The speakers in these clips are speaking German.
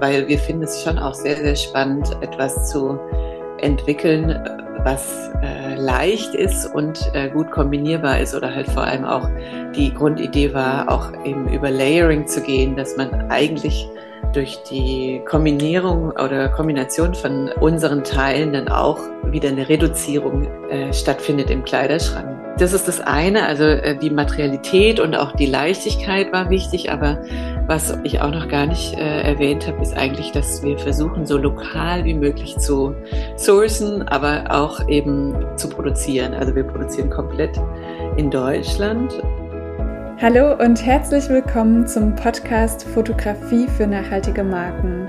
weil wir finden es schon auch sehr, sehr spannend, etwas zu entwickeln, was äh, leicht ist und äh, gut kombinierbar ist oder halt vor allem auch die Grundidee war, auch eben über Layering zu gehen, dass man eigentlich durch die Kombinierung oder Kombination von unseren Teilen dann auch wieder eine Reduzierung äh, stattfindet im Kleiderschrank. Das ist das eine, also äh, die Materialität und auch die Leichtigkeit war wichtig, aber was ich auch noch gar nicht äh, erwähnt habe, ist eigentlich, dass wir versuchen, so lokal wie möglich zu sourcen, aber auch eben zu produzieren. Also wir produzieren komplett in Deutschland Hallo und herzlich willkommen zum Podcast Fotografie für nachhaltige Marken.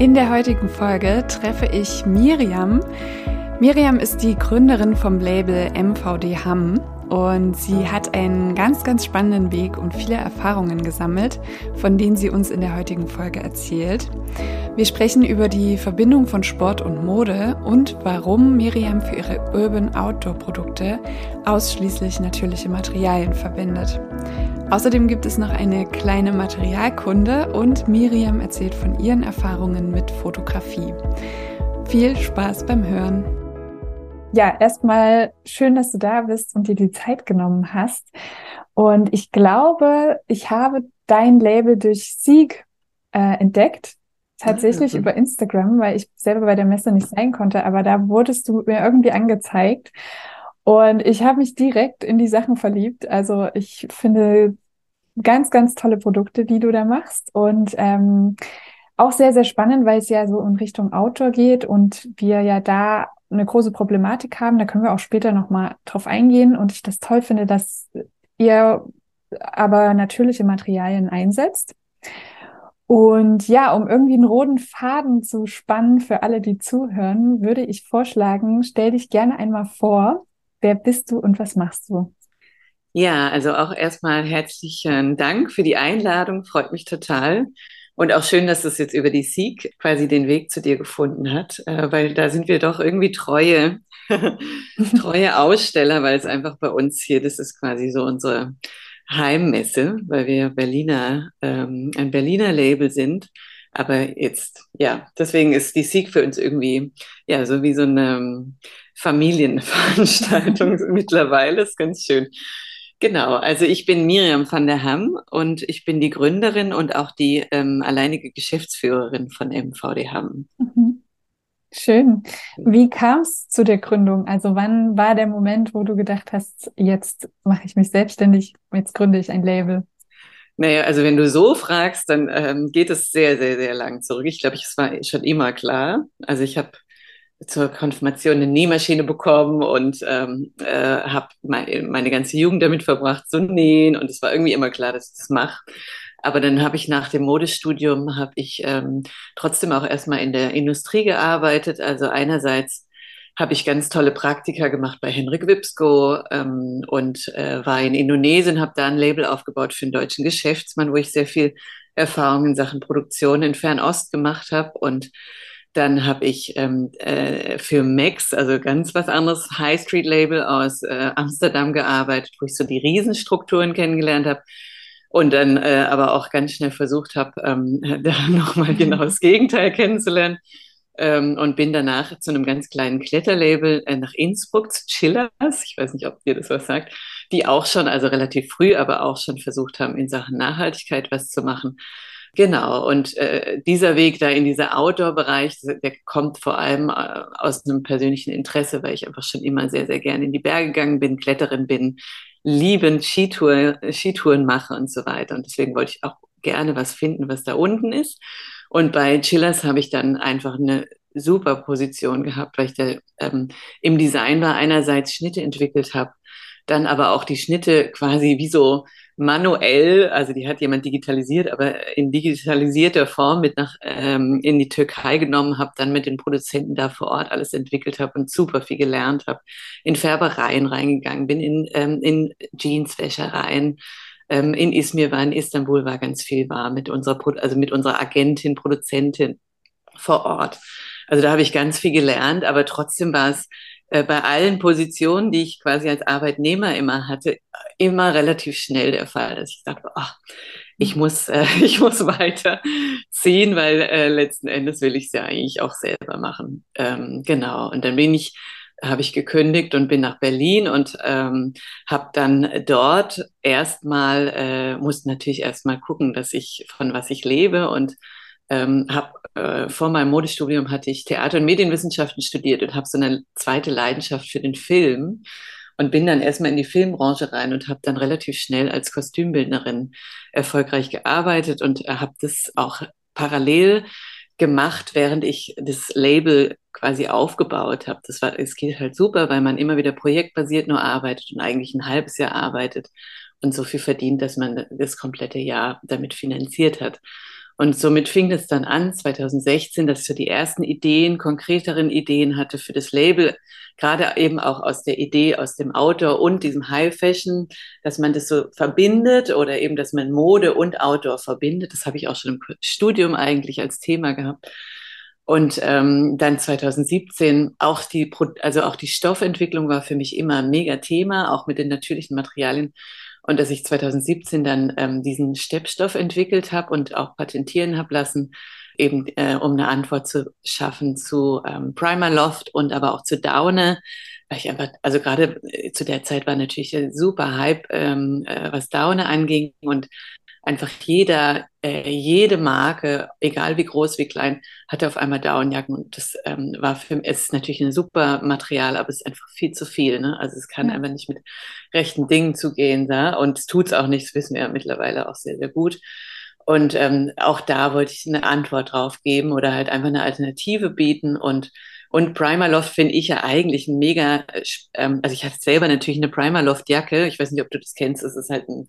In der heutigen Folge treffe ich Miriam. Miriam ist die Gründerin vom Label MVD Hamm und sie hat einen ganz, ganz spannenden Weg und viele Erfahrungen gesammelt, von denen sie uns in der heutigen Folge erzählt. Wir sprechen über die Verbindung von Sport und Mode und warum Miriam für ihre Urban Outdoor Produkte ausschließlich natürliche Materialien verwendet. Außerdem gibt es noch eine kleine Materialkunde und Miriam erzählt von ihren Erfahrungen mit Fotografie. Viel Spaß beim Hören. Ja, erstmal schön, dass du da bist und dir die Zeit genommen hast. Und ich glaube, ich habe dein Label durch Sieg äh, entdeckt. Tatsächlich mhm. über Instagram, weil ich selber bei der Messe nicht sein konnte, aber da wurdest du mir irgendwie angezeigt. Und ich habe mich direkt in die Sachen verliebt. Also ich finde ganz, ganz tolle Produkte, die du da machst. Und ähm, auch sehr, sehr spannend, weil es ja so in Richtung Outdoor geht und wir ja da eine große Problematik haben. Da können wir auch später nochmal drauf eingehen. Und ich das toll finde, dass ihr aber natürliche Materialien einsetzt. Und ja, um irgendwie einen roten Faden zu spannen für alle, die zuhören, würde ich vorschlagen, stell dich gerne einmal vor. Wer bist du und was machst du? Ja, also auch erstmal herzlichen Dank für die Einladung, freut mich total. Und auch schön, dass das jetzt über die Sieg quasi den Weg zu dir gefunden hat, äh, weil da sind wir doch irgendwie treue, treue Aussteller, weil es einfach bei uns hier, das ist quasi so unsere Heimmesse, weil wir Berliner, ähm, ein Berliner Label sind. Aber jetzt, ja, deswegen ist die Sieg für uns irgendwie, ja, so wie so eine Familienveranstaltung mittlerweile. Das ist ganz schön. Genau, also ich bin Miriam van der Hamm und ich bin die Gründerin und auch die ähm, alleinige Geschäftsführerin von MVD Hamm. Mhm. Schön. Wie kam es zu der Gründung? Also wann war der Moment, wo du gedacht hast, jetzt mache ich mich selbstständig, jetzt gründe ich ein Label? Naja, also wenn du so fragst, dann ähm, geht es sehr, sehr, sehr lang zurück. Ich glaube, es war schon immer klar. Also ich habe zur Konfirmation eine Nähmaschine bekommen und ähm, äh, habe meine, meine ganze Jugend damit verbracht, zu nähen. Und es war irgendwie immer klar, dass ich das mache. Aber dann habe ich nach dem Modestudium, habe ich ähm, trotzdem auch erstmal in der Industrie gearbeitet. Also einerseits habe ich ganz tolle Praktika gemacht bei Henrik Wipsko ähm, und äh, war in Indonesien, habe da ein Label aufgebaut für einen deutschen Geschäftsmann, wo ich sehr viel Erfahrung in Sachen Produktion in Fernost gemacht habe und dann habe ich ähm, äh, für Max, also ganz was anderes, High Street Label aus äh, Amsterdam gearbeitet, wo ich so die Riesenstrukturen kennengelernt habe. Und dann äh, aber auch ganz schnell versucht habe, ähm, da nochmal genau das Gegenteil kennenzulernen. Ähm, und bin danach zu einem ganz kleinen Kletterlabel äh, nach Innsbruck zu Chillers. Ich weiß nicht, ob ihr das was sagt. Die auch schon, also relativ früh, aber auch schon versucht haben, in Sachen Nachhaltigkeit was zu machen. Genau, und äh, dieser Weg da in dieser Outdoor-Bereich, der kommt vor allem äh, aus einem persönlichen Interesse, weil ich einfach schon immer sehr, sehr gerne in die Berge gegangen bin, Kletterin bin, liebend Skitour, Skitouren mache und so weiter. Und deswegen wollte ich auch gerne was finden, was da unten ist. Und bei Chillers habe ich dann einfach eine super Position gehabt, weil ich da ähm, im Design war, einerseits Schnitte entwickelt habe, dann aber auch die Schnitte quasi wie so manuell, also die hat jemand digitalisiert, aber in digitalisierter Form mit nach ähm, in die Türkei genommen, habe dann mit den Produzenten da vor Ort alles entwickelt habe und super viel gelernt habe, in Färbereien reingegangen bin, in, ähm, in Jeanswäschereien, ähm, in Izmir war, in Istanbul war ganz viel war mit unserer, also mit unserer Agentin, Produzentin vor Ort. Also da habe ich ganz viel gelernt, aber trotzdem war es äh, bei allen Positionen, die ich quasi als Arbeitnehmer immer hatte, immer relativ schnell der Fall, dass ich dachte, ach, ich muss, äh, ich muss weiter ziehen, weil äh, letzten Endes will ich es ja eigentlich auch selber machen. Ähm, genau. Und dann bin ich, habe ich gekündigt und bin nach Berlin und ähm, habe dann dort erstmal, äh, musste natürlich erstmal gucken, dass ich von was ich lebe und ähm, habe äh, vor meinem Modestudium hatte ich Theater- und Medienwissenschaften studiert und habe so eine zweite Leidenschaft für den Film und bin dann erstmal in die Filmbranche rein und habe dann relativ schnell als Kostümbildnerin erfolgreich gearbeitet und äh, habe das auch parallel gemacht, während ich das Label quasi aufgebaut habe. Das war, es geht halt super, weil man immer wieder projektbasiert nur arbeitet und eigentlich ein halbes Jahr arbeitet und so viel verdient, dass man das komplette Jahr damit finanziert hat. Und somit fing es dann an, 2016, dass ich so die ersten Ideen, konkreteren Ideen hatte für das Label, gerade eben auch aus der Idee aus dem Outdoor und diesem High Fashion, dass man das so verbindet oder eben, dass man Mode und Outdoor verbindet. Das habe ich auch schon im Studium eigentlich als Thema gehabt. Und ähm, dann 2017 auch die, also auch die Stoffentwicklung war für mich immer ein mega Thema, auch mit den natürlichen Materialien. Und dass ich 2017 dann ähm, diesen Steppstoff entwickelt habe und auch patentieren habe lassen, eben äh, um eine Antwort zu schaffen zu ähm, Primer Loft und aber auch zu Daune. Weil ich einfach, also gerade äh, zu der Zeit war natürlich super Hype, ähm, äh, was Daune anging. Und einfach jeder, äh, jede Marke, egal wie groß, wie klein, hatte auf einmal Downjacken und das ähm, war für mich, es ist natürlich ein super Material, aber es ist einfach viel zu viel. Ne? Also es kann ja. einfach nicht mit rechten Dingen zugehen da und es tut es auch nicht, das wissen wir ja mittlerweile auch sehr, sehr gut. Und ähm, auch da wollte ich eine Antwort drauf geben oder halt einfach eine Alternative bieten und und Primer Loft finde ich ja eigentlich ein mega, äh, ähm, also ich hatte selber natürlich eine Primer Loft Jacke. Ich weiß nicht, ob du das kennst. Es ist halt ein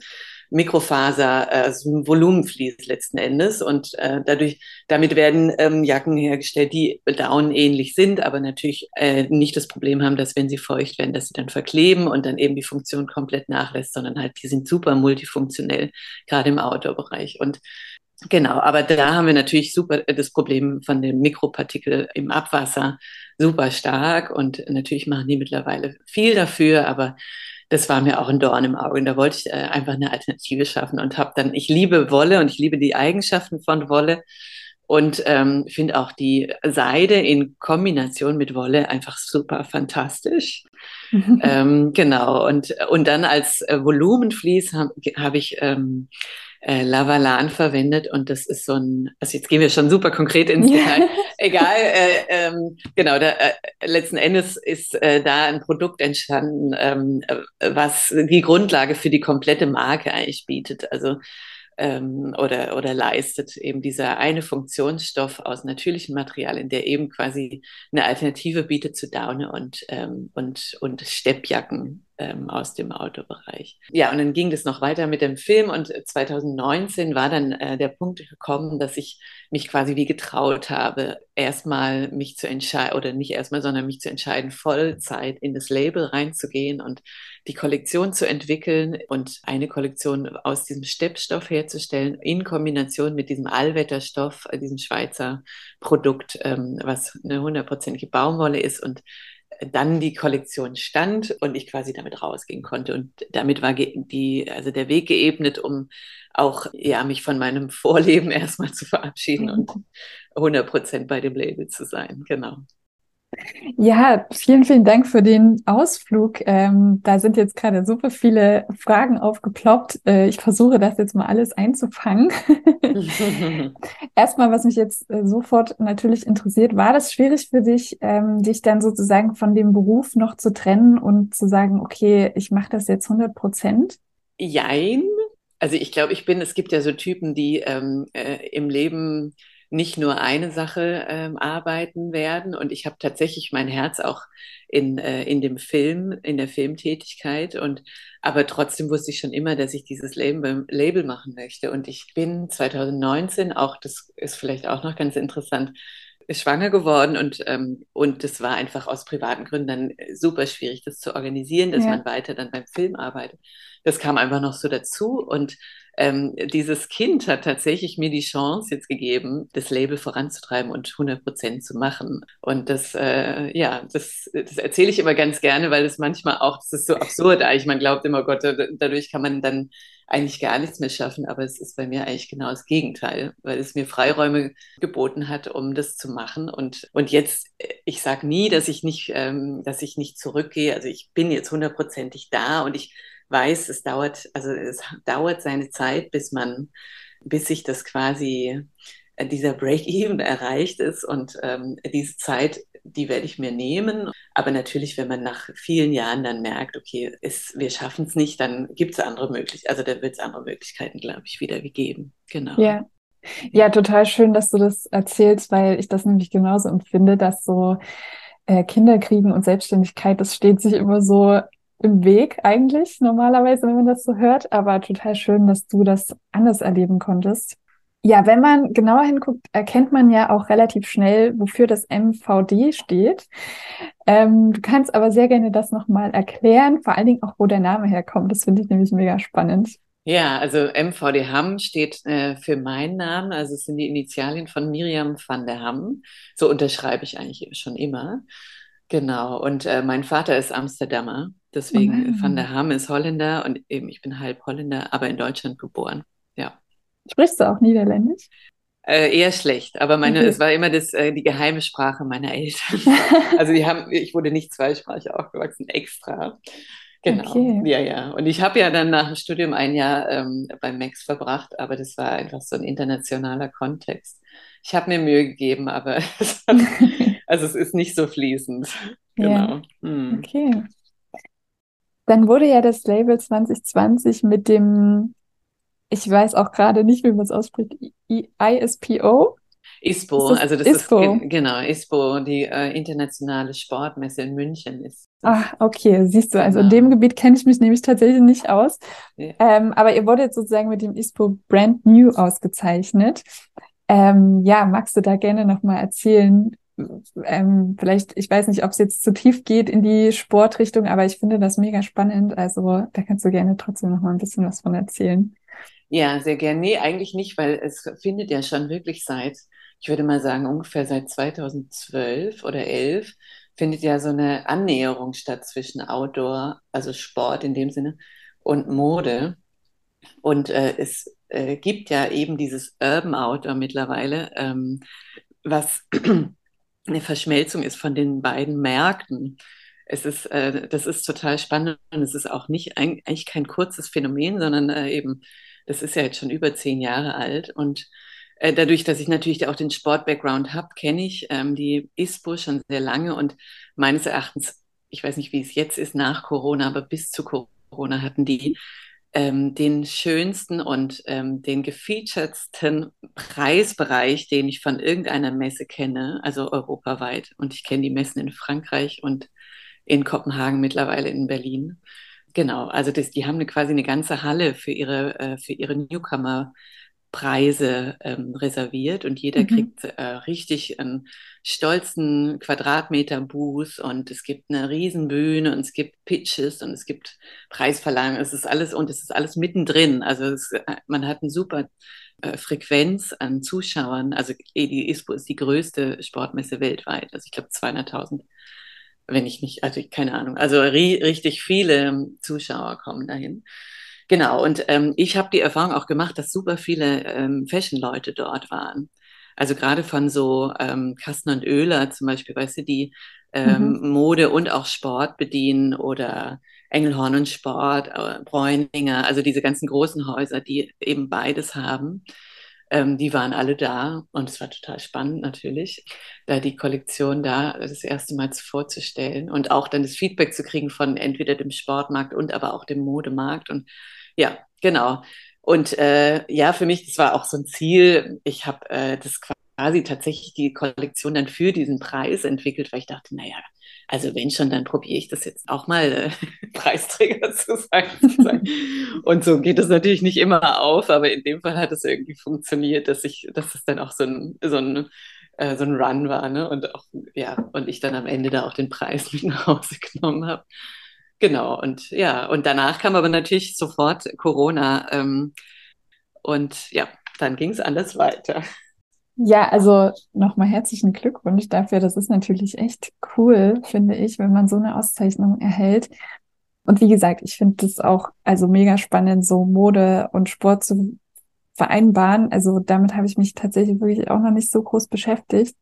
Mikrofaser, also ein Volumenvlies letzten Endes. Und äh, dadurch, damit werden ähm, Jacken hergestellt, die down ähnlich sind, aber natürlich äh, nicht das Problem haben, dass wenn sie feucht werden, dass sie dann verkleben und dann eben die Funktion komplett nachlässt, sondern halt, die sind super multifunktionell, gerade im Outdoor-Bereich. Und Genau, aber da haben wir natürlich super äh, das Problem von dem Mikropartikel im Abwasser super stark und natürlich machen die mittlerweile viel dafür, aber das war mir auch ein Dorn im Auge. Und da wollte ich äh, einfach eine Alternative schaffen und habe dann, ich liebe Wolle und ich liebe die Eigenschaften von Wolle und ähm, finde auch die Seide in Kombination mit Wolle einfach super fantastisch. ähm, genau, und, und dann als äh, Volumenvlies habe hab ich ähm, äh, Lavalan verwendet und das ist so ein, also jetzt gehen wir schon super konkret ins Detail. Egal, äh, ähm, genau, da, äh, letzten Endes ist äh, da ein Produkt entstanden, ähm, was die Grundlage für die komplette Marke eigentlich bietet. Also ähm, oder, oder leistet eben dieser eine Funktionsstoff aus natürlichen Materialien, der eben quasi eine Alternative bietet zu Daune und, ähm, und, und Steppjacken ähm, aus dem Autobereich. Ja, und dann ging das noch weiter mit dem Film und 2019 war dann äh, der Punkt gekommen, dass ich mich quasi wie getraut habe, erstmal mich zu entscheiden, oder nicht erstmal, sondern mich zu entscheiden, Vollzeit in das Label reinzugehen und die Kollektion zu entwickeln und eine Kollektion aus diesem Steppstoff herzustellen, in Kombination mit diesem Allwetterstoff, äh, diesem Schweizer Produkt, ähm, was eine hundertprozentige Baumwolle ist und dann die Kollektion stand und ich quasi damit rausgehen konnte. Und damit war die, also der Weg geebnet, um auch ja, mich von meinem Vorleben erstmal zu verabschieden und 100 Prozent bei dem Label zu sein. Genau. Ja, vielen, vielen Dank für den Ausflug. Ähm, da sind jetzt gerade super viele Fragen aufgeploppt. Äh, ich versuche das jetzt mal alles einzufangen. Erstmal, was mich jetzt äh, sofort natürlich interessiert, war das schwierig für dich, ähm, dich dann sozusagen von dem Beruf noch zu trennen und zu sagen, okay, ich mache das jetzt 100 Prozent? Jein. Also ich glaube, ich bin, es gibt ja so Typen, die ähm, äh, im Leben nicht nur eine Sache ähm, arbeiten werden. Und ich habe tatsächlich mein Herz auch in, äh, in dem Film, in der Filmtätigkeit. Und aber trotzdem wusste ich schon immer, dass ich dieses Label, Label machen möchte. Und ich bin 2019 auch, das ist vielleicht auch noch ganz interessant, schwanger geworden und, ähm, und das war einfach aus privaten Gründen dann super schwierig, das zu organisieren, dass ja. man weiter dann beim Film arbeitet. Das kam einfach noch so dazu und ähm, dieses Kind hat tatsächlich mir die Chance jetzt gegeben, das Label voranzutreiben und 100 Prozent zu machen. Und das, äh, ja, das, das erzähle ich immer ganz gerne, weil es manchmal auch, das ist so absurd eigentlich. Man glaubt immer, Gott, dadurch kann man dann eigentlich gar nichts mehr schaffen, aber es ist bei mir eigentlich genau das Gegenteil, weil es mir Freiräume geboten hat, um das zu machen. Und, und jetzt, ich sage nie, dass ich nicht, ähm, dass ich nicht zurückgehe. Also ich bin jetzt hundertprozentig da und ich weiß, es dauert, also es dauert seine Zeit, bis man, bis sich das quasi äh, dieser Break-Even erreicht ist und ähm, diese Zeit, die werde ich mir nehmen. Aber natürlich, wenn man nach vielen Jahren dann merkt, okay, ist, wir schaffen es nicht, dann gibt es andere Möglichkeiten, also da wird es andere Möglichkeiten, glaube ich, wieder gegeben. Genau. Ja. Ja, total schön, dass du das erzählst, weil ich das nämlich genauso empfinde, dass so äh, Kinderkriegen und Selbstständigkeit, das steht sich immer so im Weg eigentlich, normalerweise, wenn man das so hört, aber total schön, dass du das anders erleben konntest. Ja, wenn man genauer hinguckt, erkennt man ja auch relativ schnell, wofür das MVD steht. Ähm, du kannst aber sehr gerne das nochmal erklären, vor allen Dingen auch, wo der Name herkommt. Das finde ich nämlich mega spannend. Ja, also MVD Hamm steht äh, für meinen Namen, also es sind die Initialien von Miriam van der Hamm. So unterschreibe ich eigentlich schon immer. Genau, und äh, mein Vater ist Amsterdamer, deswegen oh van der Hamm ist Holländer und eben ich bin halb Holländer, aber in Deutschland geboren. Ja. Sprichst du auch Niederländisch? Äh, eher schlecht, aber meine, okay. es war immer das, äh, die geheime Sprache meiner Eltern. also die haben, ich wurde nicht zweisprachig aufgewachsen, extra. Genau. Okay. Ja, ja. Und ich habe ja dann nach dem Studium ein Jahr ähm, beim Max verbracht, aber das war einfach so ein internationaler Kontext. Ich habe mir Mühe gegeben, aber es hat, also es ist nicht so fließend. Genau. Ja. Hm. Okay. Dann wurde ja das Label 2020 mit dem, ich weiß auch gerade nicht, wie man es ausspricht, ISPO. ISPO, das also das ISPO? ist genau, ISPO, die äh, internationale Sportmesse in München ist. Ach, okay, siehst du, also genau. in dem Gebiet kenne ich mich nämlich tatsächlich nicht aus. Ja. Ähm, aber ihr wurdet sozusagen mit dem ISPO Brand New ausgezeichnet. Ähm, ja, magst du da gerne nochmal erzählen, ähm, vielleicht, ich weiß nicht, ob es jetzt zu tief geht in die Sportrichtung, aber ich finde das mega spannend. Also da kannst du gerne trotzdem noch mal ein bisschen was von erzählen. Ja, sehr gerne. Nee, eigentlich nicht, weil es findet ja schon wirklich seit, ich würde mal sagen, ungefähr seit 2012 oder 11 findet ja so eine Annäherung statt zwischen Outdoor, also Sport in dem Sinne, und Mode. Und äh, es äh, gibt ja eben dieses Urban Outdoor mittlerweile, ähm, was eine Verschmelzung ist von den beiden Märkten. Es ist, äh, das ist total spannend und es ist auch nicht eigentlich kein kurzes Phänomen, sondern äh, eben, das ist ja jetzt schon über zehn Jahre alt und äh, dadurch, dass ich natürlich auch den Sport-Background habe, kenne ich ähm, die ISPO schon sehr lange und meines Erachtens, ich weiß nicht, wie es jetzt ist nach Corona, aber bis zu Corona hatten die ähm, den schönsten und ähm, den gefeaturedsten Preisbereich, den ich von irgendeiner Messe kenne, also europaweit. Und ich kenne die Messen in Frankreich und in Kopenhagen, mittlerweile in Berlin. Genau, also das, die haben eine, quasi eine ganze Halle für ihre, äh, für ihre Newcomer Preise ähm, reserviert und jeder mhm. kriegt äh, richtig einen stolzen Quadratmeter Booth und es gibt eine Riesenbühne und es gibt Pitches und es gibt Preisverleihungen. Es ist alles und es ist alles mittendrin. Also es, äh, man hat eine super äh, Frequenz an Zuschauern. Also die ISPO ist die größte Sportmesse weltweit. Also ich glaube 200.000 wenn ich nicht, also keine Ahnung, also ri richtig viele Zuschauer kommen dahin. Genau, und ähm, ich habe die Erfahrung auch gemacht, dass super viele ähm, Fashion-Leute dort waren. Also gerade von so ähm, Kastner und Öler zum Beispiel, weißt du, die ähm, mhm. Mode und auch Sport bedienen oder Engelhorn und Sport, äh, Bräuninger, also diese ganzen großen Häuser, die eben beides haben. Ähm, die waren alle da und es war total spannend natürlich, da die Kollektion da das erste Mal vorzustellen und auch dann das Feedback zu kriegen von entweder dem Sportmarkt und aber auch dem Modemarkt und ja, genau. Und äh, ja, für mich, das war auch so ein Ziel. Ich habe äh, das quasi tatsächlich die Kollektion dann für diesen Preis entwickelt, weil ich dachte, naja, also wenn schon, dann probiere ich das jetzt auch mal äh, Preisträger zu sein. und so geht es natürlich nicht immer auf, aber in dem Fall hat es irgendwie funktioniert, dass ich, dass es dann auch so ein, so ein, äh, so ein Run war, ne? Und auch, ja, und ich dann am Ende da auch den Preis mit nach Hause genommen habe. Genau, und ja, und danach kam aber natürlich sofort Corona. Ähm, und ja, dann ging es alles weiter. Ja, also nochmal herzlichen Glückwunsch dafür. Das ist natürlich echt cool, finde ich, wenn man so eine Auszeichnung erhält. Und wie gesagt, ich finde das auch also mega spannend, so Mode und Sport zu vereinbaren. Also damit habe ich mich tatsächlich wirklich auch noch nicht so groß beschäftigt.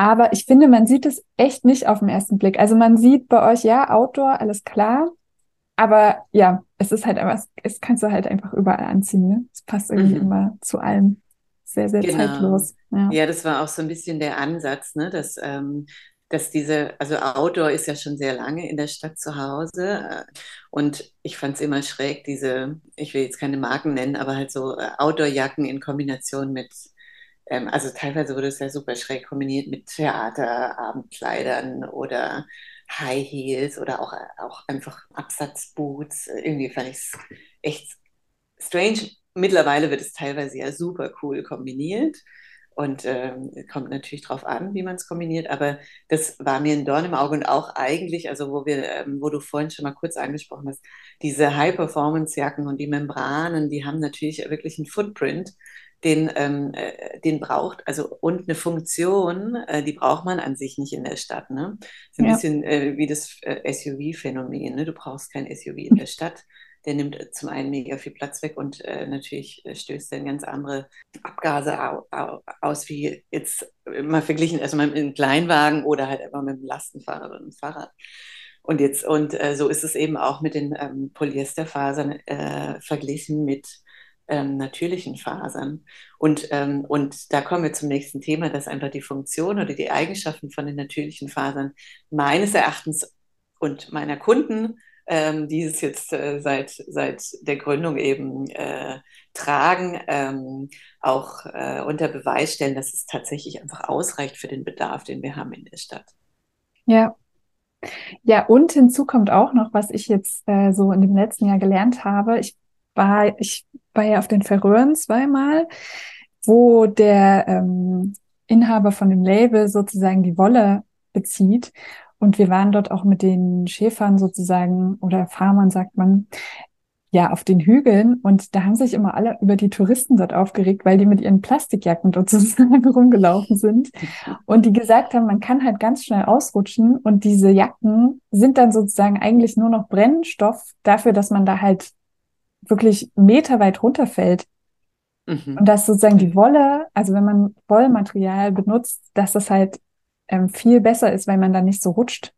Aber ich finde, man sieht es echt nicht auf den ersten Blick. Also man sieht bei euch, ja, Outdoor, alles klar. Aber ja, es ist halt einfach, es kannst du halt einfach überall anziehen. Ne? Es passt irgendwie mhm. immer zu allem sehr, sehr genau. zeitlos. Ja. ja. das war auch so ein bisschen der Ansatz, ne? dass, ähm, dass diese, also Outdoor ist ja schon sehr lange in der Stadt zu Hause äh, und ich fand es immer schräg, diese, ich will jetzt keine Marken nennen, aber halt so äh, Outdoor-Jacken in Kombination mit, ähm, also teilweise wurde es ja super schräg kombiniert mit Theater, Abendkleidern oder High Heels oder auch, auch einfach Absatzboots. Irgendwie fand ich es echt strange mittlerweile wird es teilweise ja super cool kombiniert und ähm, kommt natürlich drauf an, wie man es kombiniert. Aber das war mir ein Dorn im Auge und auch eigentlich, also wo wir, ähm, wo du vorhin schon mal kurz angesprochen hast, diese High-Performance-Jacken und die Membranen, die haben natürlich wirklich einen Footprint, den, ähm, äh, den braucht, also und eine Funktion, äh, die braucht man an sich nicht in der Stadt. Ne? Ist ein ja. bisschen äh, wie das äh, SUV-Phänomen. Ne? Du brauchst kein SUV in der Stadt der nimmt zum einen mega viel Platz weg und äh, natürlich äh, stößt dann ganz andere Abgase au, au, aus, wie jetzt mal verglichen, also mit einem Kleinwagen oder halt immer mit einem Lastenfahrrad oder einem Fahrrad. Und jetzt, und so ist es eben auch mit den ähm, Polyesterfasern verglichen mit ähm, natürlichen Fasern. Und, ähm, und da kommen wir zum nächsten Thema, dass einfach die Funktion oder die Eigenschaften von den natürlichen Fasern meines Erachtens und meiner Kunden ähm, die es jetzt äh, seit, seit der Gründung eben äh, tragen, ähm, auch äh, unter Beweis stellen, dass es tatsächlich einfach ausreicht für den Bedarf, den wir haben in der Stadt. Ja. Ja, und hinzu kommt auch noch, was ich jetzt äh, so in dem letzten Jahr gelernt habe. Ich war, ich war ja auf den Färöern zweimal, wo der ähm, Inhaber von dem Label sozusagen die Wolle bezieht. Und wir waren dort auch mit den Schäfern sozusagen oder Farmern, sagt man, ja, auf den Hügeln. Und da haben sich immer alle über die Touristen dort aufgeregt, weil die mit ihren Plastikjacken dort sozusagen rumgelaufen sind. Und die gesagt haben, man kann halt ganz schnell ausrutschen. Und diese Jacken sind dann sozusagen eigentlich nur noch Brennstoff dafür, dass man da halt wirklich meterweit runterfällt. Mhm. Und dass sozusagen die Wolle, also wenn man Wollmaterial benutzt, dass das halt ähm, viel besser ist, weil man dann nicht so rutscht.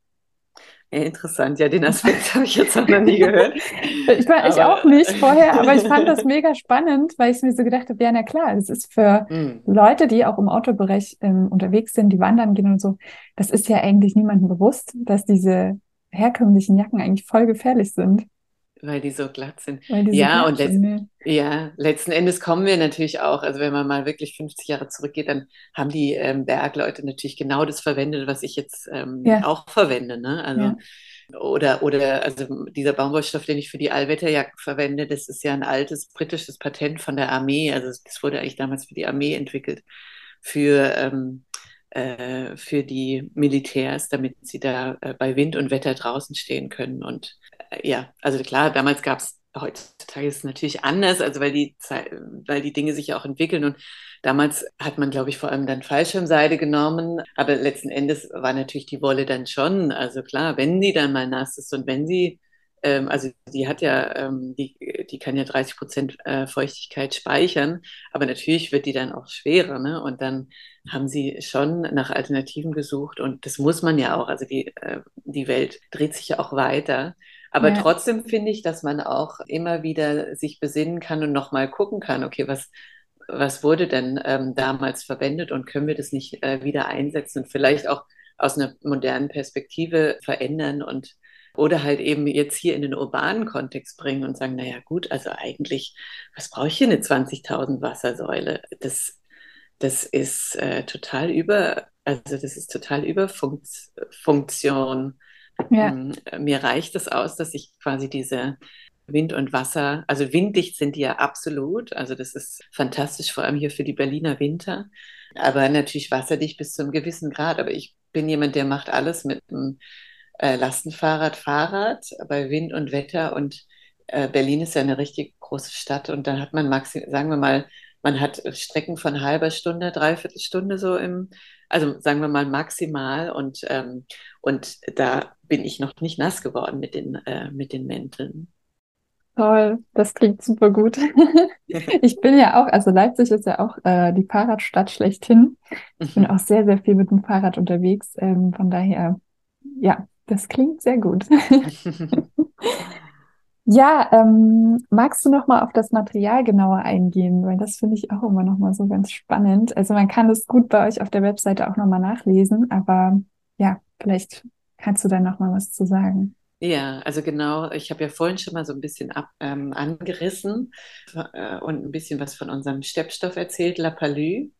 Ja, interessant, ja, den Aspekt habe ich jetzt auch noch nie gehört. ich war ich auch nicht vorher, aber ich fand das mega spannend, weil ich mir so gedacht habe, ja, na klar, das ist für mm. Leute, die auch im Autobereich ähm, unterwegs sind, die wandern gehen und so, das ist ja eigentlich niemandem bewusst, dass diese herkömmlichen Jacken eigentlich voll gefährlich sind. Weil die so glatt sind. ja, glatt und letzt, sind, ja, letzten Endes kommen wir natürlich auch, also wenn man mal wirklich 50 Jahre zurückgeht, dann haben die ähm, Bergleute natürlich genau das verwendet, was ich jetzt ähm, ja. auch verwende. Ne? Also, ja. Oder, oder also dieser Baumwollstoff, den ich für die Allwetterjacken verwende, das ist ja ein altes britisches Patent von der Armee. Also das wurde eigentlich damals für die Armee entwickelt, für, ähm, äh, für die Militärs, damit sie da äh, bei Wind und Wetter draußen stehen können und ja, also klar, damals gab es, heutzutage ist es natürlich anders, also weil die, weil die Dinge sich auch entwickeln und damals hat man, glaube ich, vor allem dann Fallschirmseide genommen, aber letzten Endes war natürlich die Wolle dann schon, also klar, wenn die dann mal nass ist und wenn sie ähm, also die hat ja, ähm, die, die kann ja 30 Prozent äh, Feuchtigkeit speichern, aber natürlich wird die dann auch schwerer, ne? Und dann haben sie schon nach Alternativen gesucht und das muss man ja auch. Also die, äh, die Welt dreht sich ja auch weiter. Aber ja. trotzdem finde ich, dass man auch immer wieder sich besinnen kann und nochmal gucken kann, okay, was, was wurde denn ähm, damals verwendet und können wir das nicht äh, wieder einsetzen und vielleicht auch aus einer modernen Perspektive verändern und oder halt eben jetzt hier in den urbanen Kontext bringen und sagen, naja gut, also eigentlich, was brauche ich hier eine 20.000 Wassersäule? Das, das ist äh, total über, also das ist total Überfunktion. Ja. Mm, mir reicht es aus, dass ich quasi diese Wind und Wasser, also winddicht sind die ja absolut, also das ist fantastisch, vor allem hier für die Berliner Winter, aber natürlich wasserdicht bis zu einem gewissen Grad. Aber ich bin jemand, der macht alles mit einem äh, Lastenfahrrad, Fahrrad bei Wind und Wetter und äh, Berlin ist ja eine richtig große Stadt und dann hat man maximal, sagen wir mal, man hat Strecken von halber Stunde, dreiviertel Stunde so im, also sagen wir mal maximal und, ähm, und da bin ich noch nicht nass geworden mit den, äh, mit den Mänteln. Toll, das klingt super gut. ich bin ja auch, also Leipzig ist ja auch äh, die Fahrradstadt schlechthin. Ich bin mhm. auch sehr, sehr viel mit dem Fahrrad unterwegs. Ähm, von daher, ja, das klingt sehr gut. Ja, ähm, magst du noch mal auf das Material genauer eingehen? Weil das finde ich auch immer noch mal so ganz spannend. Also man kann das gut bei euch auf der Webseite auch noch mal nachlesen, aber ja, vielleicht kannst du da noch mal was zu sagen. Ja, also genau, ich habe ja vorhin schon mal so ein bisschen ab, ähm, angerissen äh, und ein bisschen was von unserem Steppstoff erzählt, La Palue.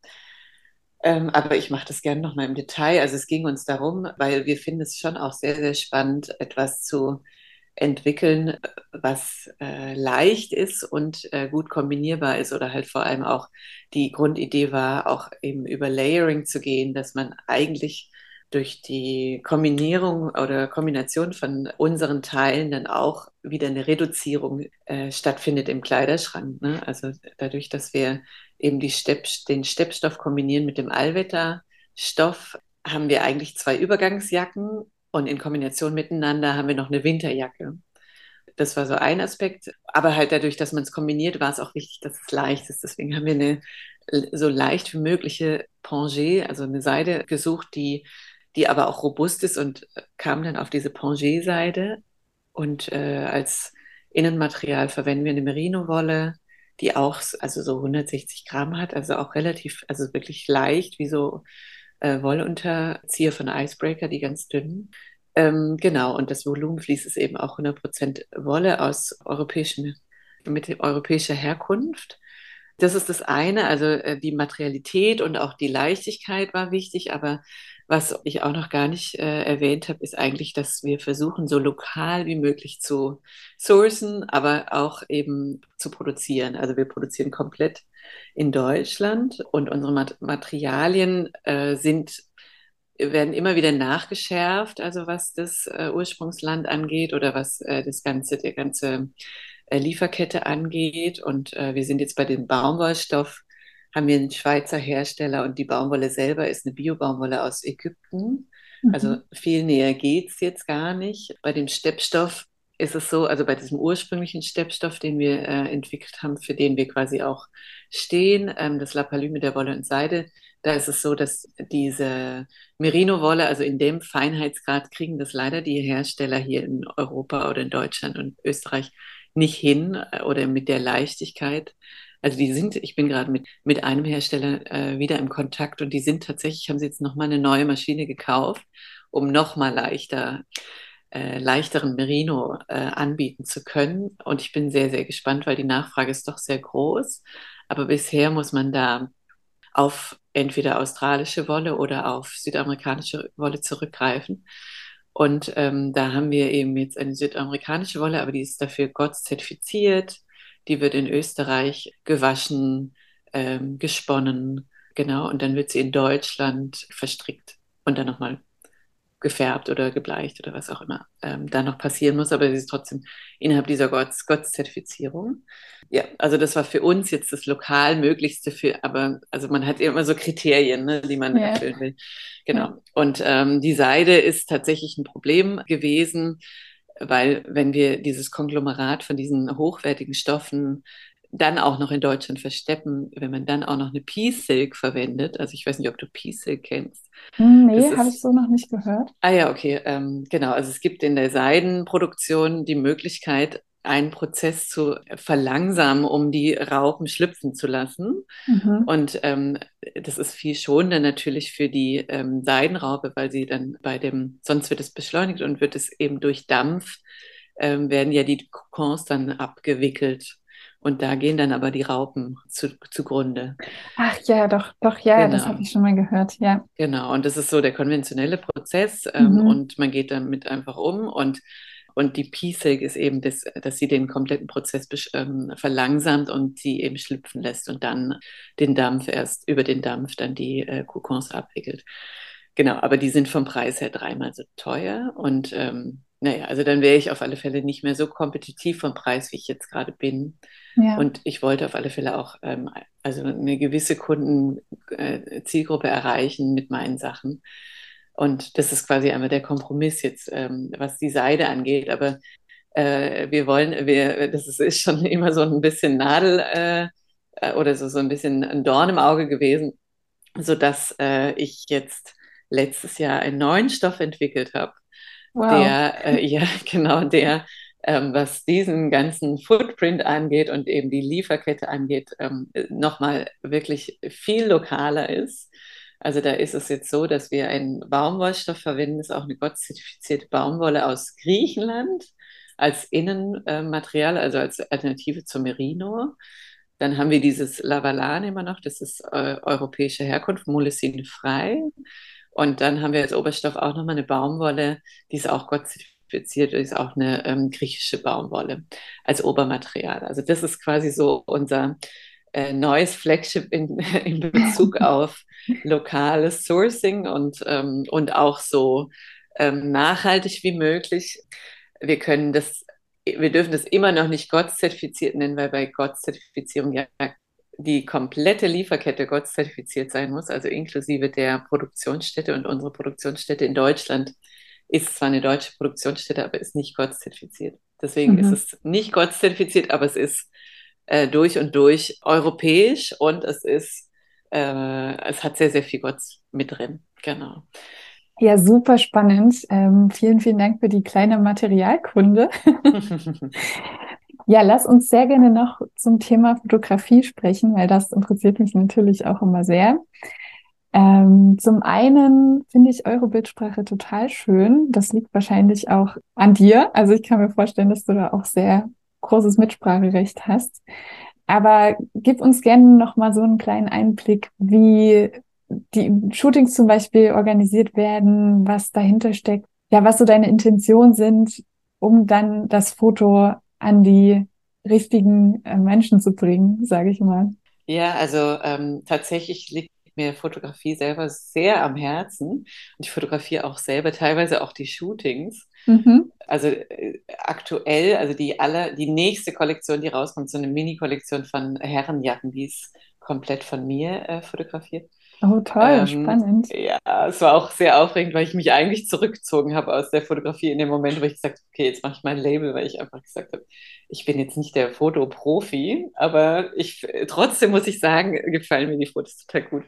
Ähm, aber ich mache das gerne noch mal im Detail. Also es ging uns darum, weil wir finden es schon auch sehr, sehr spannend, etwas zu entwickeln, was äh, leicht ist und äh, gut kombinierbar ist oder halt vor allem auch die Grundidee war, auch eben über Layering zu gehen, dass man eigentlich durch die Kombinierung oder Kombination von unseren Teilen dann auch wieder eine Reduzierung äh, stattfindet im Kleiderschrank. Ne? Also dadurch, dass wir eben Stepp, den Steppstoff kombinieren mit dem Allwetterstoff, haben wir eigentlich zwei Übergangsjacken und in Kombination miteinander haben wir noch eine Winterjacke. Das war so ein Aspekt. Aber halt dadurch, dass man es kombiniert, war es auch wichtig, dass es leicht ist. Deswegen haben wir eine so leicht wie mögliche Pongé, also eine Seide gesucht, die, die aber auch robust ist und kam dann auf diese Pongé-Seide. Und äh, als Innenmaterial verwenden wir eine Merino-Wolle, die auch also so 160 Gramm hat, also auch relativ, also wirklich leicht, wie so äh, Wollunterzieher von Icebreaker, die ganz dünnen. Ähm, genau, und das Volumenvlies ist eben auch 100% Wolle aus europäischen, mit europäischer Herkunft. Das ist das eine, also äh, die Materialität und auch die Leichtigkeit war wichtig, aber was ich auch noch gar nicht äh, erwähnt habe, ist eigentlich, dass wir versuchen, so lokal wie möglich zu sourcen, aber auch eben zu produzieren. Also wir produzieren komplett in Deutschland und unsere Mat Materialien äh, sind werden immer wieder nachgeschärft, also was das äh, Ursprungsland angeht oder was äh, das ganze, der ganze äh, Lieferkette angeht. Und äh, wir sind jetzt bei dem Baumwollstoff, haben wir einen Schweizer Hersteller und die Baumwolle selber ist eine Biobaumwolle aus Ägypten. Mhm. Also viel näher geht es jetzt gar nicht. Bei dem Steppstoff ist es so, also bei diesem ursprünglichen Steppstoff, den wir äh, entwickelt haben, für den wir quasi auch stehen, ähm, das Lapalü mit der Wolle und Seide, da ist es so, dass diese Merino-Wolle, also in dem Feinheitsgrad, kriegen das leider die Hersteller hier in Europa oder in Deutschland und Österreich nicht hin äh, oder mit der Leichtigkeit. Also die sind, ich bin gerade mit, mit einem Hersteller äh, wieder im Kontakt und die sind tatsächlich, haben sie jetzt nochmal eine neue Maschine gekauft, um nochmal leichter äh, leichteren Merino äh, anbieten zu können. Und ich bin sehr, sehr gespannt, weil die Nachfrage ist doch sehr groß. Aber bisher muss man da auf entweder australische Wolle oder auf südamerikanische Wolle zurückgreifen. Und ähm, da haben wir eben jetzt eine südamerikanische Wolle, aber die ist dafür GOTS zertifiziert. Die wird in Österreich gewaschen, ähm, gesponnen, genau. Und dann wird sie in Deutschland verstrickt und dann nochmal gefärbt oder gebleicht oder was auch immer ähm, da noch passieren muss, aber sie ist trotzdem innerhalb dieser Gott-Zertifizierung. Ja, also das war für uns jetzt das lokal möglichste für, aber also man hat immer so Kriterien, ne, die man ja. erfüllen will. Genau. Und ähm, die Seide ist tatsächlich ein Problem gewesen, weil wenn wir dieses Konglomerat von diesen hochwertigen Stoffen dann auch noch in Deutschland versteppen, wenn man dann auch noch eine Peace Silk verwendet. Also ich weiß nicht, ob du Peace Silk kennst. Hm, nee, habe ich so noch nicht gehört. Ah ja, okay. Ähm, genau, also es gibt in der Seidenproduktion die Möglichkeit, einen Prozess zu verlangsamen, um die Raupen schlüpfen zu lassen. Mhm. Und ähm, das ist viel schonender natürlich für die ähm, Seidenraupe, weil sie dann bei dem, sonst wird es beschleunigt und wird es eben durch Dampf, ähm, werden ja die Kokons dann abgewickelt Und da gehen dann aber die Raupen zu, zugrunde. Ach ja, doch, doch, ja, genau. das habe ich schon mal gehört, ja. Genau, und das ist so der konventionelle Prozess ähm, mhm. und man geht damit einfach um und und die PSEG ist eben, das, dass sie den kompletten Prozess ähm, verlangsamt und sie eben schlüpfen lässt und dann den Dampf erst über den Dampf dann die äh, Kokons abwickelt. Genau, aber die sind vom Preis her dreimal so teuer und ähm, naja, also dann wäre ich auf alle Fälle nicht mehr so kompetitiv vom Preis, wie ich jetzt gerade bin. Ja. Und ich wollte auf alle Fälle auch ähm, also eine gewisse Kundenzielgruppe äh, erreichen mit meinen Sachen. Und das ist quasi einmal der Kompromiss jetzt, ähm, was die Seide angeht. Aber äh, wir wollen, wir, das ist, ist, schon immer so ein bisschen Nadel äh, äh, oder so, so ein bisschen ein Dorn im Auge gewesen, sodass äh, ich jetzt letztes Jahr einen neuen Stoff entwickelt habe, wow. der, äh, ja, genau, der, ähm, was diesen ganzen Footprint angeht und eben die Lieferkette angeht, ähm, nochmal wirklich viel lokaler ist also da ist es jetzt so, dass wir einen Baumwollstoff verwenden, das ist auch eine gottzertifizierte Baumwolle aus Griechenland als Innenmaterial, also als Alternative zum Merino. Dann haben wir dieses Lavalan immer noch, das ist äh, europäische Herkunft, Molesine frei. Und dann haben wir als Oberstoff auch nochmal eine Baumwolle, die ist auch gottzertifiziert, ist auch eine ähm, griechische Baumwolle als Obermaterial. Also das ist quasi so unser äh, neues Flagship in, in Bezug auf lokales Sourcing und, ähm, und auch so ähm, nachhaltig wie möglich. Wir können das, wir dürfen das immer noch nicht Gott-zertifiziert nennen, weil bei Gott-Zertifizierung ja die komplette Lieferkette Gott-zertifiziert sein muss, also inklusive der Produktionsstätte und unsere Produktionsstätte in Deutschland ist zwar eine deutsche Produktionsstätte, aber ist nicht Gott-zertifiziert. Deswegen mhm. ist es nicht Gott-zertifiziert, aber es ist äh, durch und durch europäisch und es ist, äh, es hat sehr, sehr viel Gott mit drin. Genau. Ja, super spannend. Ähm, vielen, vielen Dank für die kleine Materialkunde. ja, lass uns sehr gerne noch zum Thema Fotografie sprechen, weil das interessiert mich natürlich auch immer sehr. Ähm, zum einen finde ich eure Bildsprache total schön. Das liegt wahrscheinlich auch an dir. Also ich kann mir vorstellen, dass du da auch sehr großes Mitspracherecht hast. Aber gib uns gerne noch mal so einen kleinen Einblick, wie die Shootings zum Beispiel organisiert werden, was dahinter steckt, ja, was so deine Intentionen sind, um dann das Foto an die richtigen äh, Menschen zu bringen, sage ich mal. Ja, also ähm, tatsächlich liegt mir Fotografie selber sehr am Herzen und ich fotografiere auch selber teilweise auch die Shootings. Mhm. Also äh, aktuell, also die alle, die nächste Kollektion, die rauskommt, so eine Mini-Kollektion von Herrenjacken, die ist komplett von mir äh, fotografiert. Oh, toll, ähm, spannend. Ja, es war auch sehr aufregend, weil ich mich eigentlich zurückgezogen habe aus der Fotografie in dem Moment, wo ich gesagt habe, okay, jetzt mache ich mein Label, weil ich einfach gesagt habe, ich bin jetzt nicht der Fotoprofi, aber ich trotzdem muss ich sagen, gefallen mir die Fotos total gut.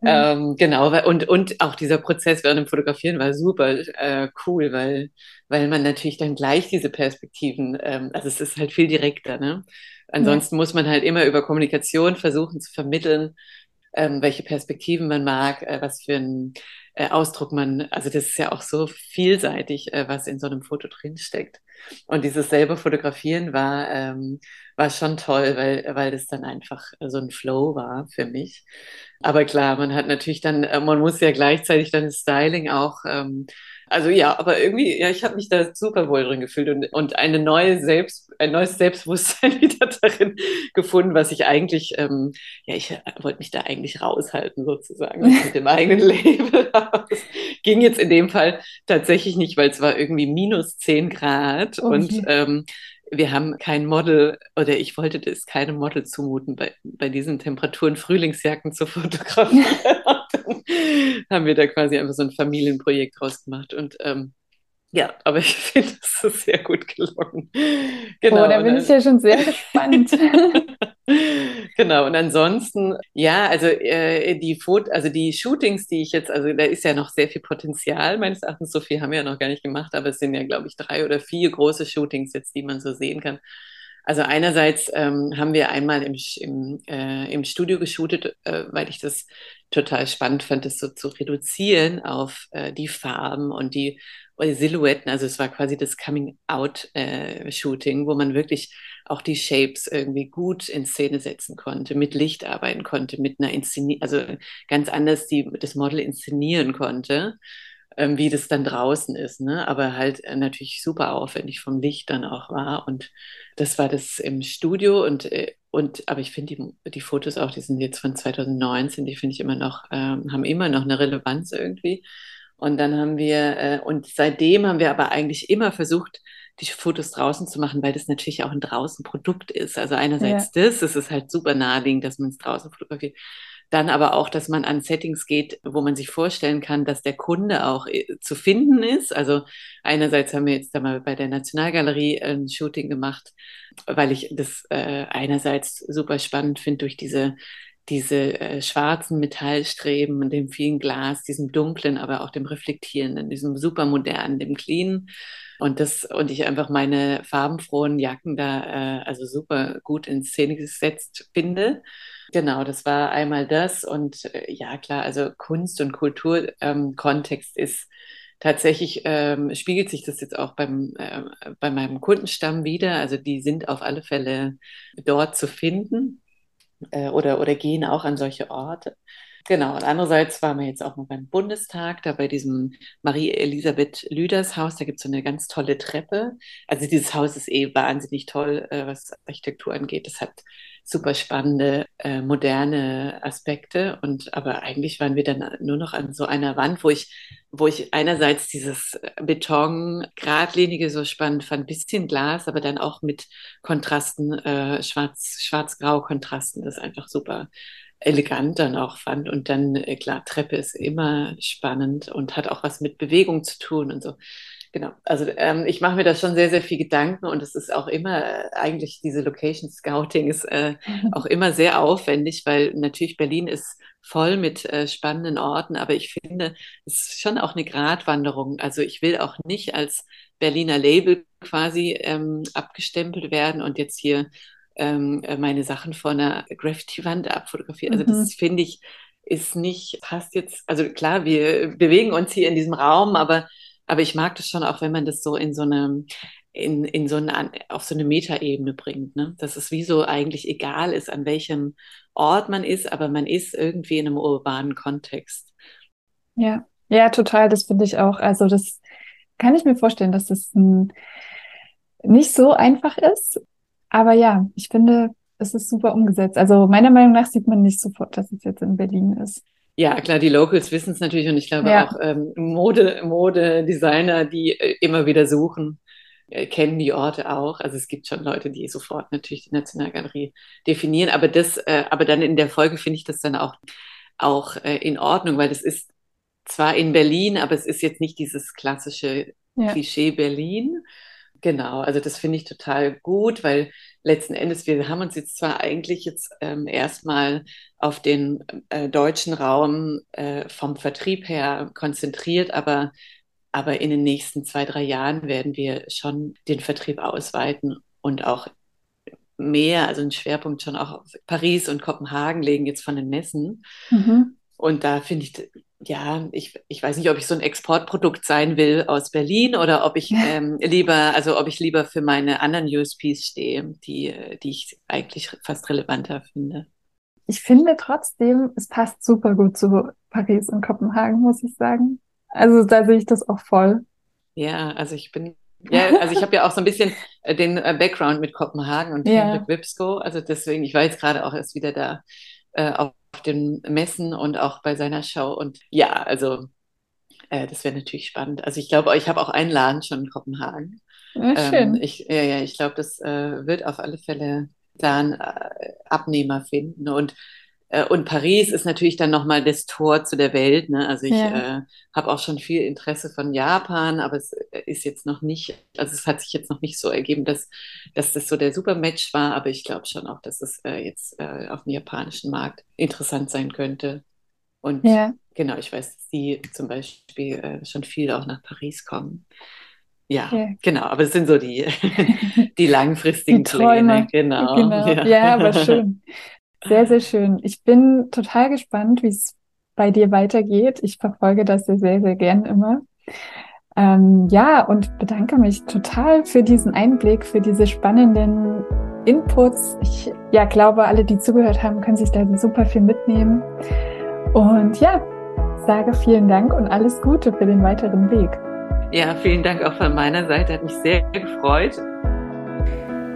Mhm. Ähm, genau, und, und auch dieser Prozess während dem Fotografieren war super äh, cool, weil, weil man natürlich dann gleich diese Perspektiven, ähm, also es ist halt viel direkter, ne? Ansonsten ja. muss man halt immer über Kommunikation versuchen zu vermitteln, ähm, welche Perspektiven man mag, äh, was für einen äh, Ausdruck man, also das ist ja auch so vielseitig, äh, was in so einem Foto drinsteckt. Und dieses selber Fotografieren war, ähm, war schon toll, weil, weil das dann einfach so ein Flow war für mich. Aber klar, man hat natürlich dann, äh, man muss ja gleichzeitig dann Styling auch ähm, also ja, aber irgendwie, ja, ich habe mich da super wohl drin gefühlt und, und eine neue Selbst, ein neues Selbstbewusstsein wieder darin gefunden, was ich eigentlich, ähm, ja, ich äh, wollte mich da eigentlich raushalten sozusagen mit dem eigenen Leben. das ging jetzt in dem Fall tatsächlich nicht, weil es war irgendwie minus zehn Grad okay. und ähm, wir haben kein Model oder ich wollte das keinem Model zumuten, bei, bei diesen Temperaturen Frühlingsjacken zu fotografieren. haben wir da quasi einfach so ein Familienprojekt draus gemacht und ähm, ja, aber ich finde, es ist sehr gut gelungen. Genau, oh, da bin ich ja schon sehr gespannt. genau, und ansonsten, ja, also äh, die Foto, also die Shootings, die ich jetzt, also da ist ja noch sehr viel Potenzial, meines Erachtens, so viel haben wir ja noch gar nicht gemacht, aber es sind ja, glaube ich, drei oder vier große Shootings jetzt, die man so sehen kann. Also einerseits ähm, haben wir einmal im, im, äh, im Studio geshootet, äh, weil ich das total spannend fand, das so zu reduzieren auf äh, die Farben und die Silhouetten, also es war quasi das Coming-out-Shooting, äh, wo man wirklich auch die Shapes irgendwie gut in Szene setzen konnte, mit Licht arbeiten konnte, mit einer Inszenierung, also ganz anders die, das Model inszenieren konnte, ähm, wie das dann draußen ist, ne? aber halt äh, natürlich super aufwendig vom Licht dann auch war und das war das im Studio und äh, und aber ich finde die, die Fotos auch, die sind jetzt von 2019, die finde ich immer noch, ähm, haben immer noch eine Relevanz irgendwie. Und dann haben wir, äh, und seitdem haben wir aber eigentlich immer versucht, die Fotos draußen zu machen, weil das natürlich auch ein draußen Produkt ist. Also einerseits ja. das, es ist halt super naheliegend, dass man es draußen fotografiert. Dann aber auch, dass man an Settings geht, wo man sich vorstellen kann, dass der Kunde auch äh, zu finden ist. Also einerseits haben wir jetzt da mal bei der Nationalgalerie ein Shooting gemacht, weil ich das äh, einerseits super spannend finde durch diese diese äh, schwarzen Metallstreben und dem vielen Glas, diesem dunklen, aber auch dem reflektierenden, diesem supermodernen, dem clean. Und das, und ich einfach meine farbenfrohen Jacken da äh, also super gut in Szene gesetzt finde. Genau, das war einmal das. Und äh, ja, klar, also Kunst und Kulturkontext ähm, ist tatsächlich, ähm, spiegelt sich das jetzt auch beim, äh, bei meinem Kundenstamm wieder. Also die sind auf alle Fälle dort zu finden äh, oder, oder gehen auch an solche Orte. Genau, und andererseits waren wir jetzt auch mal beim Bundestag, da bei diesem Marie-Elisabeth Lüders Haus, da gibt es so eine ganz tolle Treppe. Also dieses Haus ist eh wahnsinnig toll, äh, was Architektur angeht. Das hat super spannende, äh, moderne Aspekte. Und aber eigentlich waren wir dann nur noch an so einer Wand, wo ich, wo ich einerseits dieses Beton geradlinige so spannend fand, bisschen Glas, aber dann auch mit Kontrasten, äh, schwarz, schwarz-grau Kontrasten, das einfach super elegant dann auch fand. Und dann, äh, klar, Treppe ist immer spannend und hat auch was mit Bewegung zu tun und so. Genau, also ähm, ich mache mir da schon sehr, sehr viel Gedanken und es ist auch immer, äh, eigentlich diese Location Scouting ist äh, auch immer sehr aufwendig, weil natürlich Berlin ist voll mit äh, spannenden Orten, aber ich finde, es ist schon auch eine Gratwanderung. Also ich will auch nicht als Berliner Label quasi ähm, abgestempelt werden und jetzt hier ähm, äh, meine Sachen vor einer Graffiti-Wand abfotografieren. Also das mhm. finde ich, ist nicht, passt jetzt, also klar, wir bewegen uns hier in diesem Raum, aber aber ich mag das schon auch, wenn man das so in so eine, in, in so eine, auf so eine Metaebene bringt, ne? Dass es wie so eigentlich egal ist, an welchem Ort man ist, aber man ist irgendwie in einem urbanen Kontext. Ja, ja, total. Das finde ich auch. Also das kann ich mir vorstellen, dass das ein, nicht so einfach ist. Aber ja, ich finde, es ist super umgesetzt. Also meiner Meinung nach sieht man nicht sofort, dass es jetzt in Berlin ist. Ja, klar, die Locals wissen es natürlich und ich glaube ja. auch ähm, Mode, Modedesigner, die äh, immer wieder suchen, äh, kennen die Orte auch. Also es gibt schon Leute, die sofort natürlich die Nationalgalerie definieren, aber das, äh, aber dann in der Folge finde ich das dann auch, auch äh, in Ordnung, weil das ist zwar in Berlin, aber es ist jetzt nicht dieses klassische ja. Klischee Berlin. Genau, also das finde ich total gut, weil letzten Endes, wir haben uns jetzt zwar eigentlich jetzt ähm, erstmal auf den äh, deutschen Raum äh, vom Vertrieb her konzentriert, aber, aber in den nächsten zwei, drei Jahren werden wir schon den Vertrieb ausweiten und auch mehr, also einen Schwerpunkt schon auch auf Paris und Kopenhagen legen jetzt von den Messen. Mhm. Und da finde ich, ja, ich, ich weiß nicht, ob ich so ein Exportprodukt sein will aus Berlin oder ob ich ähm, lieber, also ob ich lieber für meine anderen USPs stehe, die, die ich eigentlich fast relevanter finde. Ich finde trotzdem, es passt super gut zu Paris und Kopenhagen, muss ich sagen. Also da sehe ich das auch voll. Ja, also ich bin, ja, also ich habe ja auch so ein bisschen äh, den äh, Background mit Kopenhagen und ja. Henrik Wipsko. Also deswegen, ich war jetzt gerade auch erst wieder da äh, auf den Messen und auch bei seiner Show. Und ja, also äh, das wäre natürlich spannend. Also ich glaube, ich habe auch einen Laden schon in Kopenhagen. Ja, schön. Ähm, ich, ja, ja, ich glaube, das äh, wird auf alle Fälle da einen Abnehmer finden. Und und Paris ist natürlich dann nochmal das Tor zu der Welt. Ne? Also ich ja. äh, habe auch schon viel Interesse von Japan, aber es äh, ist jetzt noch nicht, also es hat sich jetzt noch nicht so ergeben, dass, dass das so der Supermatch war, aber ich glaube schon auch, dass es äh, jetzt äh, auf dem japanischen Markt interessant sein könnte. Und ja. genau, ich weiß, dass die zum Beispiel äh, schon viel auch nach Paris kommen. Ja, ja, genau, aber es sind so die, die langfristigen die Pläne. Genau. genau. Ja. ja, aber schön. Sehr, sehr schön. Ich bin total gespannt, wie es bei dir weitergeht. Ich verfolge das ja sehr, sehr gern immer. Ähm, ja, und bedanke mich total für diesen Einblick, für diese spannenden Inputs. Ich ja, glaube, alle, die zugehört haben, können sich da super viel mitnehmen. Und ja, sage vielen Dank und alles Gute für den weiteren Weg. Ja, vielen Dank auch von meiner Seite. Hat mich sehr gefreut.